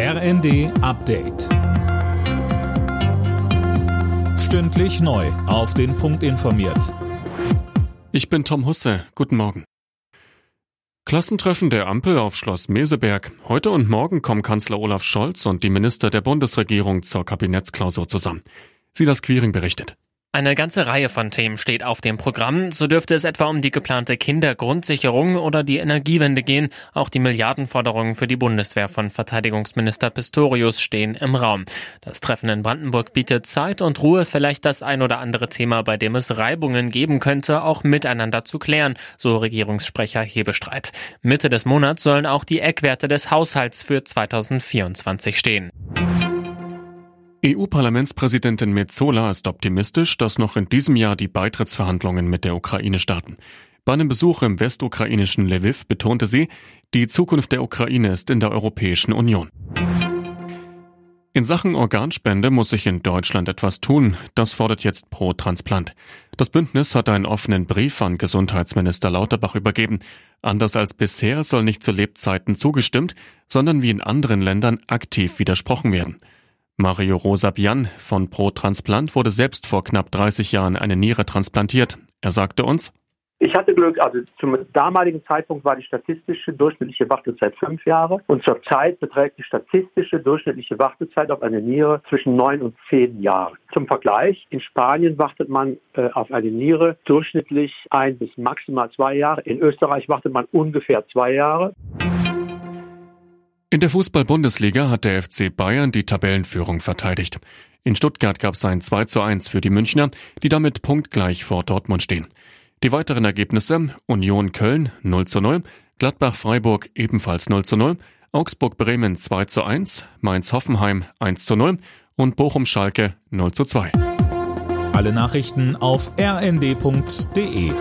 RND Update. Stündlich neu. Auf den Punkt informiert. Ich bin Tom Husse. Guten Morgen. Klassentreffen der Ampel auf Schloss Meseberg. Heute und morgen kommen Kanzler Olaf Scholz und die Minister der Bundesregierung zur Kabinettsklausur zusammen. Silas Quiring berichtet. Eine ganze Reihe von Themen steht auf dem Programm. So dürfte es etwa um die geplante Kindergrundsicherung oder die Energiewende gehen. Auch die Milliardenforderungen für die Bundeswehr von Verteidigungsminister Pistorius stehen im Raum. Das Treffen in Brandenburg bietet Zeit und Ruhe, vielleicht das ein oder andere Thema, bei dem es Reibungen geben könnte, auch miteinander zu klären, so Regierungssprecher Hebestreit. Mitte des Monats sollen auch die Eckwerte des Haushalts für 2024 stehen. EU-Parlamentspräsidentin Metzola ist optimistisch, dass noch in diesem Jahr die Beitrittsverhandlungen mit der Ukraine starten. Bei einem Besuch im westukrainischen Lviv betonte sie, die Zukunft der Ukraine ist in der Europäischen Union. In Sachen Organspende muss sich in Deutschland etwas tun. Das fordert jetzt Pro Transplant. Das Bündnis hat einen offenen Brief an Gesundheitsminister Lauterbach übergeben. Anders als bisher soll nicht zu Lebzeiten zugestimmt, sondern wie in anderen Ländern aktiv widersprochen werden. Mario Rosa Bian von Pro Transplant wurde selbst vor knapp 30 Jahren eine Niere transplantiert. Er sagte uns, ich hatte Glück, also zum damaligen Zeitpunkt war die statistische durchschnittliche Wartezeit fünf Jahre und zurzeit beträgt die statistische durchschnittliche Wartezeit auf eine Niere zwischen neun und zehn Jahren. Zum Vergleich, in Spanien wartet man äh, auf eine Niere durchschnittlich ein bis maximal zwei Jahre. In Österreich wartet man ungefähr zwei Jahre. In der Fußball-Bundesliga hat der FC Bayern die Tabellenführung verteidigt. In Stuttgart gab es ein 2 zu 1 für die Münchner, die damit punktgleich vor Dortmund stehen. Die weiteren Ergebnisse Union Köln 0 zu 0, Gladbach Freiburg ebenfalls 0 zu 0, Augsburg Bremen 2 zu 1, Mainz Hoffenheim 1 zu 0 und Bochum Schalke 0 zu 2. Alle Nachrichten auf rnd.de